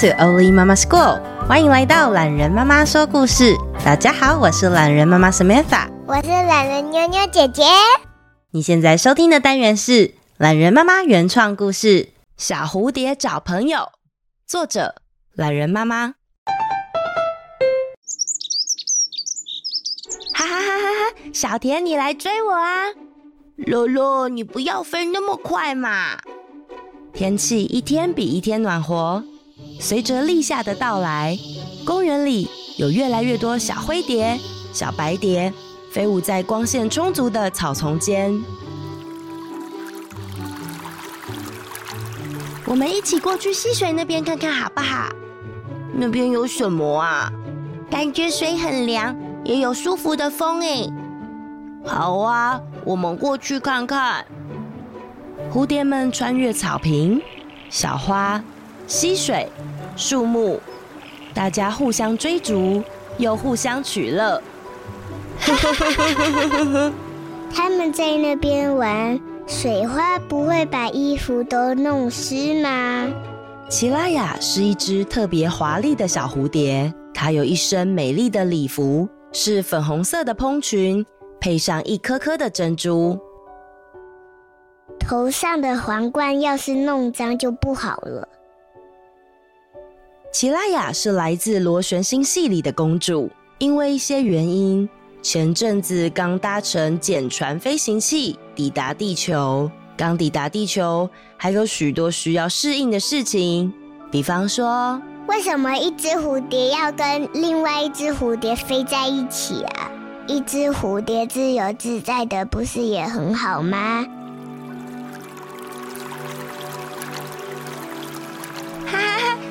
To Oli Mama School，欢迎来到懒人妈妈说故事。大家好，我是懒人妈妈 Samantha，我是懒人妞妞姐姐。你现在收听的单元是懒人妈妈原创故事《小蝴蝶找朋友》，作者懒人妈妈。哈哈哈哈哈！小田，你来追我啊！洛洛，你不要飞那么快嘛！天气一天比一天暖和，随着立夏的到来，公园里有越来越多小灰蝶、小白蝶飞舞在光线充足的草丛间。我们一起过去溪水那边看看好不好？那边有什么啊？感觉水很凉，也有舒服的风诶。好啊，我们过去看看。蝴蝶们穿越草坪、小花、溪水、树木，大家互相追逐，又互相取乐。他们在那边玩，水花不会把衣服都弄湿吗？奇拉雅是一只特别华丽的小蝴蝶，它有一身美丽的礼服，是粉红色的蓬裙，配上一颗颗的珍珠。头上的皇冠要是弄脏就不好了。奇拉雅是来自螺旋星系里的公主，因为一些原因，前阵子刚搭乘简船飞行器抵达地球。刚抵达地球，还有许多需要适应的事情，比方说，为什么一只蝴蝶要跟另外一只蝴蝶飞在一起啊？一只蝴蝶自由自在的，不是也很好吗？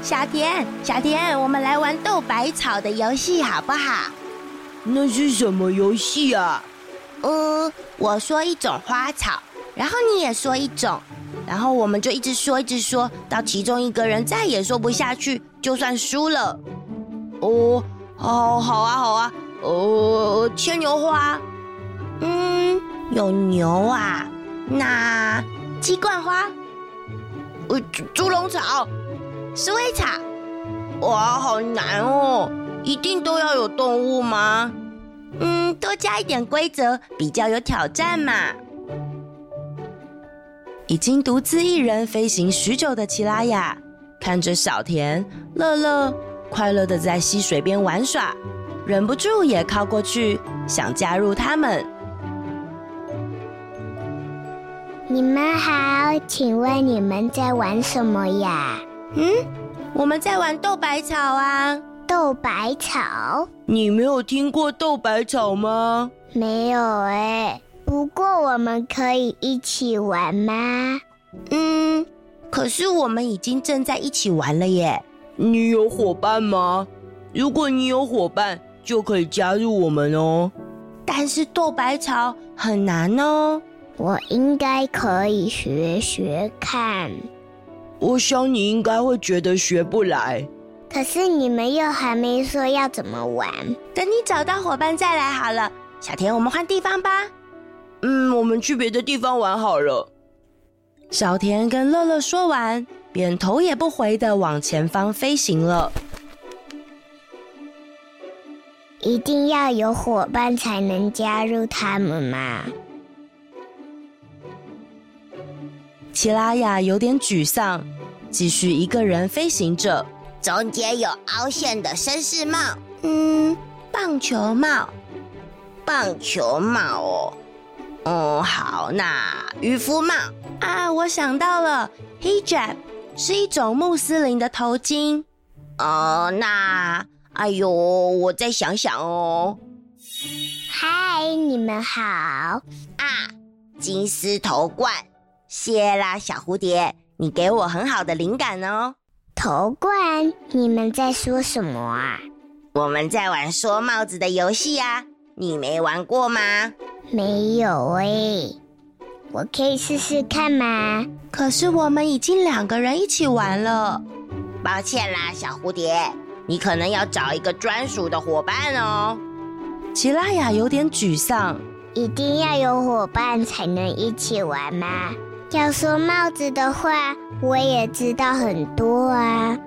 小田，小田，我们来玩斗百草的游戏好不好？那是什么游戏啊？嗯，我说一种花草，然后你也说一种，然后我们就一直说，一直说到其中一个人再也说不下去，就算输了。哦，好，好啊，好啊。呃，牵牛花。嗯，有牛啊。那鸡冠花。呃，猪笼草。鼠尾草，哇，好难哦！一定都要有动物吗？嗯，多加一点规则，比较有挑战嘛。已经独自一人飞行许久的奇拉雅，看着小田、乐乐快乐的在溪水边玩耍，忍不住也靠过去，想加入他们。你们好，请问你们在玩什么呀？嗯，我们在玩斗百草啊！斗百草？你没有听过斗百草吗？没有哎。不过我们可以一起玩吗？嗯，可是我们已经正在一起玩了耶。你有伙伴吗？如果你有伙伴，就可以加入我们哦。但是斗百草很难哦。我应该可以学学看。我想你应该会觉得学不来，可是你们又还没说要怎么玩。等你找到伙伴再来好了。小田，我们换地方吧。嗯，我们去别的地方玩好了。小田跟乐乐说完，便头也不回的往前方飞行了。一定要有伙伴才能加入他们嘛。奇拉雅有点沮丧，继续一个人飞行着。中间有凹陷的绅士帽，嗯，棒球帽，棒球帽哦，嗯，好，那渔夫帽啊，我想到了，hijab 是一种穆斯林的头巾。哦，那，哎呦，我再想想哦。嗨，你们好啊，金丝头冠。谢啦，小蝴蝶，你给我很好的灵感哦。头冠，你们在说什么啊？我们在玩说帽子的游戏啊，你没玩过吗？没有哎，我可以试试看吗？可是我们已经两个人一起玩了。抱歉啦，小蝴蝶，你可能要找一个专属的伙伴哦。奇拉雅有点沮丧，一定要有伙伴才能一起玩吗？要说帽子的话，我也知道很多啊。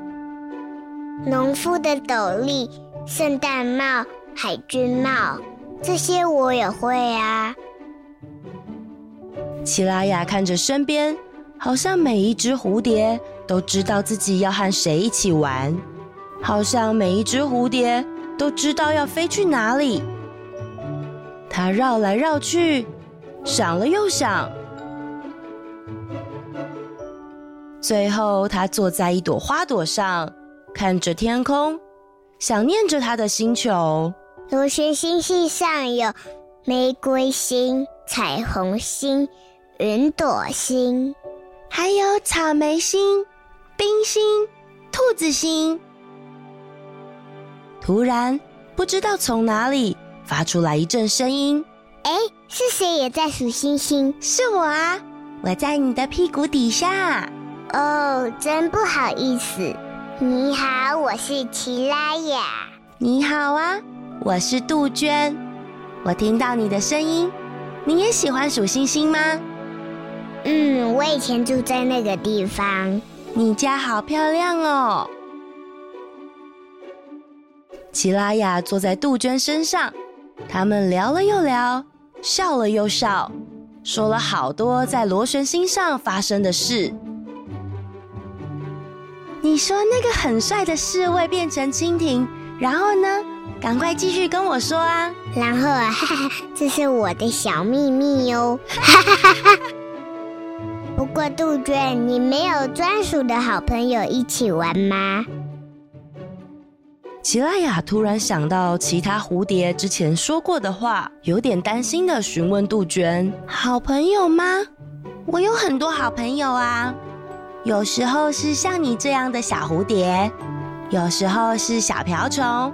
农夫的斗笠、圣诞帽、海军帽，这些我也会啊。奇拉雅看着身边，好像每一只蝴蝶都知道自己要和谁一起玩，好像每一只蝴蝶都知道要飞去哪里。它绕来绕去，想了又想，最后他坐在一朵花朵上，看着天空，想念着他的星球。螺旋星系上有玫瑰星、彩虹星。云朵星，还有草莓星、冰星、兔子星。突然，不知道从哪里发出来一阵声音。哎，是谁也在数星星？是我啊，我在你的屁股底下。哦，真不好意思。你好，我是奇拉雅。你好啊，我是杜鹃。我听到你的声音，你也喜欢数星星吗？嗯，我以前住在那个地方。你家好漂亮哦。奇拉雅坐在杜鹃身上，他们聊了又聊，笑了又笑，说了好多在螺旋星上发生的事。你说那个很帅的侍卫变成蜻蜓，然后呢？赶快继续跟我说啊！然后啊，哈哈，这是我的小秘密哟。哈哈哈哈。不过杜鹃，你没有专属的好朋友一起玩吗？奇拉雅突然想到其他蝴蝶之前说过的话，有点担心的询问杜鹃：“好朋友吗？我有很多好朋友啊，有时候是像你这样的小蝴蝶，有时候是小瓢虫，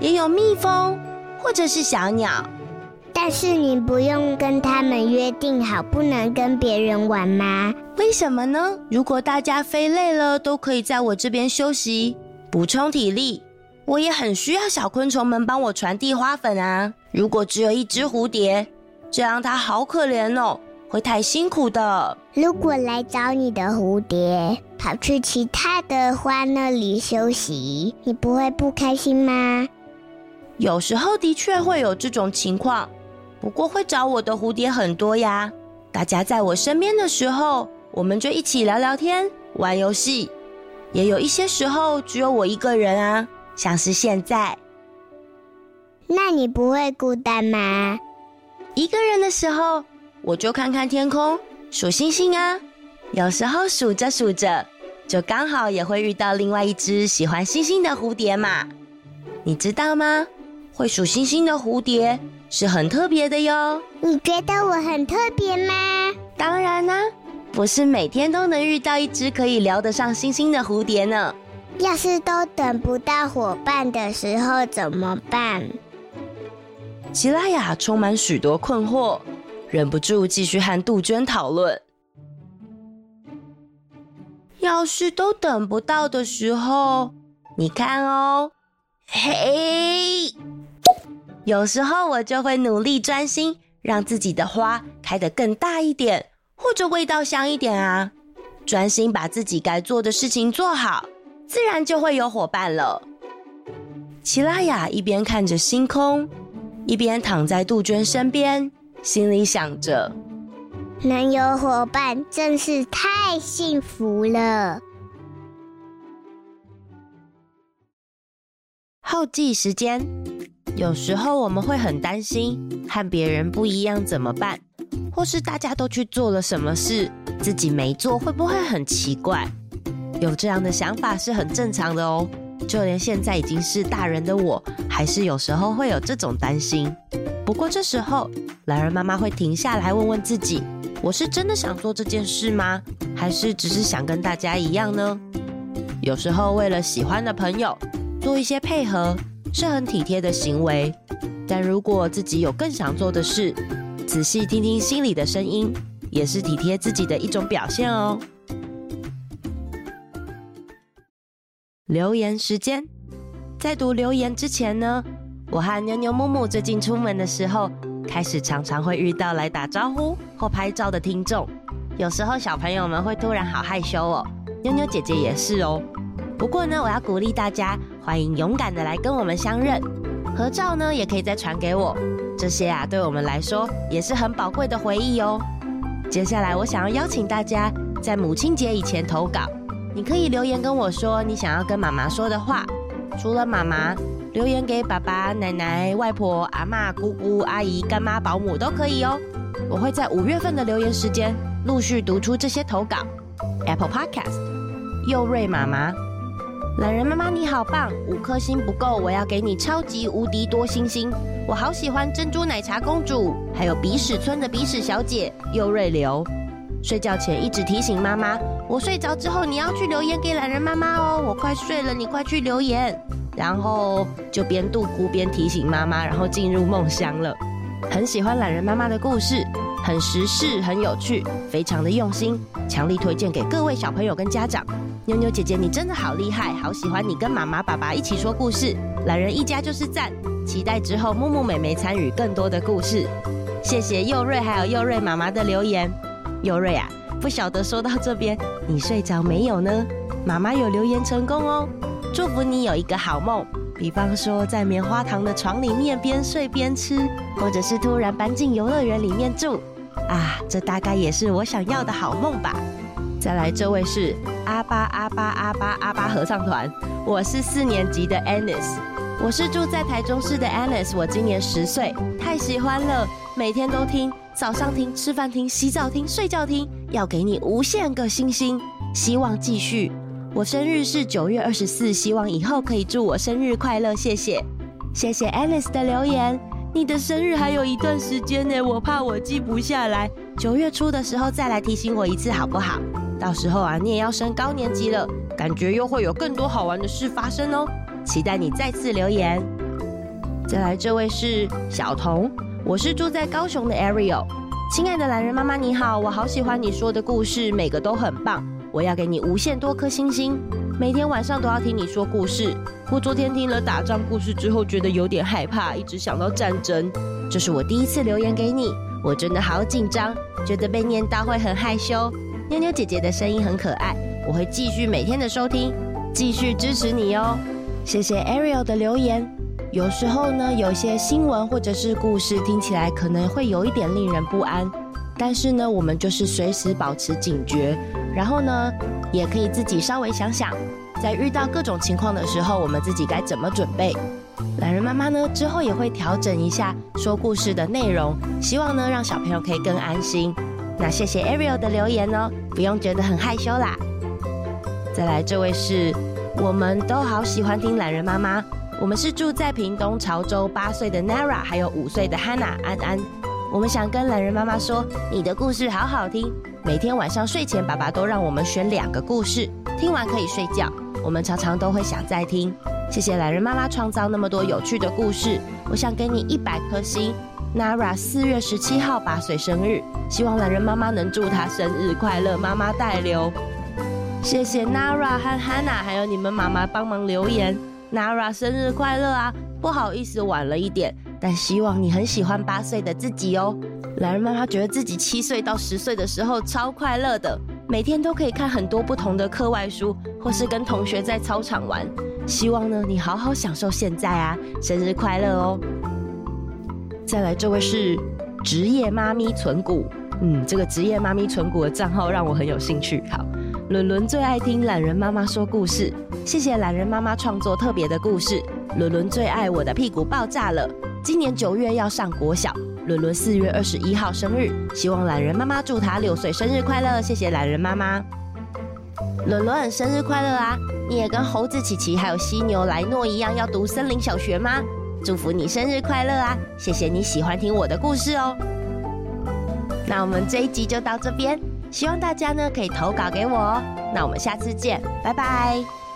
也有蜜蜂或者是小鸟。”但是你不用跟他们约定好不能跟别人玩吗？为什么呢？如果大家飞累了，都可以在我这边休息，补充体力。我也很需要小昆虫们帮我传递花粉啊。如果只有一只蝴蝶，这样它好可怜哦，会太辛苦的。如果来找你的蝴蝶跑去其他的花那里休息，你不会不开心吗？有时候的确会有这种情况。不过会找我的蝴蝶很多呀，大家在我身边的时候，我们就一起聊聊天、玩游戏。也有一些时候只有我一个人啊，像是现在。那你不会孤单吗？一个人的时候，我就看看天空，数星星啊。有时候数着数着，就刚好也会遇到另外一只喜欢星星的蝴蝶嘛。你知道吗？会数星星的蝴蝶。是很特别的哟。你觉得我很特别吗？当然啦，不是每天都能遇到一只可以聊得上星星的蝴蝶呢。要是都等不到伙伴的时候怎么办？奇拉雅充满许多困惑，忍不住继续和杜鹃讨论。要是都等不到的时候，你看哦，嘿。有时候我就会努力专心，让自己的花开得更大一点，或者味道香一点啊。专心把自己该做的事情做好，自然就会有伙伴了。奇拉雅一边看着星空，一边躺在杜鹃身边，心里想着：能有伙伴真是太幸福了。后记时间。有时候我们会很担心和别人不一样怎么办，或是大家都去做了什么事，自己没做会不会很奇怪？有这样的想法是很正常的哦。就连现在已经是大人的我，还是有时候会有这种担心。不过这时候，榄仁妈妈会停下来问问自己：我是真的想做这件事吗？还是只是想跟大家一样呢？有时候为了喜欢的朋友，做一些配合。是很体贴的行为，但如果自己有更想做的事，仔细听听心里的声音，也是体贴自己的一种表现哦。留言时间，在读留言之前呢，我和妞妞木木最近出门的时候，开始常常会遇到来打招呼或拍照的听众。有时候小朋友们会突然好害羞哦，妞妞姐姐也是哦。不过呢，我要鼓励大家，欢迎勇敢的来跟我们相认。合照呢，也可以再传给我。这些啊，对我们来说也是很宝贵的回忆哦。接下来，我想要邀请大家在母亲节以前投稿。你可以留言跟我说你想要跟妈妈说的话，除了妈妈，留言给爸爸、奶奶、外婆、阿嬷、姑姑、阿姨、干妈、保姆都可以哦。我会在五月份的留言时间陆续读出这些投稿。Apple Podcast，幼瑞妈妈，懒人妈妈你好棒，五颗星不够，我要给你超级无敌多星星。我好喜欢珍珠奶茶公主，还有鼻屎村的鼻屎小姐幼瑞流。睡觉前一直提醒妈妈，我睡着之后你要去留言给懒人妈妈哦。我快睡了，你快去留言。然后就边度咕边提醒妈妈，然后进入梦乡了。很喜欢懒人妈妈的故事，很时事，很有趣，非常的用心，强力推荐给各位小朋友跟家长。妞妞姐姐，你真的好厉害，好喜欢你跟妈妈、爸爸一起说故事。懒人一家就是赞，期待之后木木妹妹参与更多的故事。谢谢幼瑞还有幼瑞妈妈的留言。幼瑞啊，不晓得说到这边，你睡着没有呢？妈妈有留言成功哦，祝福你有一个好梦。比方说，在棉花糖的床里面边睡边吃，或者是突然搬进游乐园里面住，啊，这大概也是我想要的好梦吧。再来，这位是阿巴阿巴阿巴阿巴合唱团，我是四年级的 Anis，我是住在台中市的 Anis，我今年十岁，太喜欢了，每天都听。早上听，吃饭听，洗澡听，睡觉听，要给你无限个星星，希望继续。我生日是九月二十四，希望以后可以祝我生日快乐，谢谢，谢谢 Alice 的留言。你的生日还有一段时间呢，我怕我记不下来，九月初的时候再来提醒我一次好不好？到时候啊，你也要升高年级了，感觉又会有更多好玩的事发生哦，期待你再次留言。再来，这位是小童。我是住在高雄的 Ariel，亲爱的懒人妈妈你好，我好喜欢你说的故事，每个都很棒，我要给你无限多颗星星，每天晚上都要听你说故事。我昨天听了打仗故事之后，觉得有点害怕，一直想到战争。这是我第一次留言给你，我真的好紧张，觉得被念到会很害羞。妞妞姐姐的声音很可爱，我会继续每天的收听，继续支持你哦。谢谢 Ariel 的留言。有时候呢，有些新闻或者是故事听起来可能会有一点令人不安，但是呢，我们就是随时保持警觉，然后呢，也可以自己稍微想想，在遇到各种情况的时候，我们自己该怎么准备。懒人妈妈呢，之后也会调整一下说故事的内容，希望呢，让小朋友可以更安心。那谢谢 Ariel 的留言哦，不用觉得很害羞啦。再来，这位是我们都好喜欢听懒人妈妈。我们是住在屏东潮州八岁的 Nara，还有五岁的 Hannah 安安。我们想跟懒人妈妈说，你的故事好好听。每天晚上睡前，爸爸都让我们选两个故事，听完可以睡觉。我们常常都会想再听。谢谢懒人妈妈创造那么多有趣的故事。我想给你一百颗星。Nara 四月十七号八岁生日，希望懒人妈妈能祝她生日快乐，妈妈代留。谢谢 Nara 和 Hannah，还有你们妈妈帮忙留言。Nara 生日快乐啊！不好意思晚了一点，但希望你很喜欢八岁的自己哦。榄仁妈妈觉得自己七岁到十岁的时候超快乐的，每天都可以看很多不同的课外书，或是跟同学在操场玩。希望呢，你好好享受现在啊！生日快乐哦！再来，这位是职业妈咪存股，嗯，这个职业妈咪存股的账号让我很有兴趣。好。伦伦最爱听懒人妈妈说故事，谢谢懒人妈妈创作特别的故事。伦伦最爱我的屁股爆炸了，今年九月要上国小。伦伦四月二十一号生日，希望懒人妈妈祝他六岁生日快乐。谢谢懒人妈妈。伦伦生日快乐啊！你也跟猴子琪琪还有犀牛莱诺一样要读森林小学吗？祝福你生日快乐啊！谢谢你喜欢听我的故事哦。那我们这一集就到这边。希望大家呢可以投稿给我哦，那我们下次见，拜拜。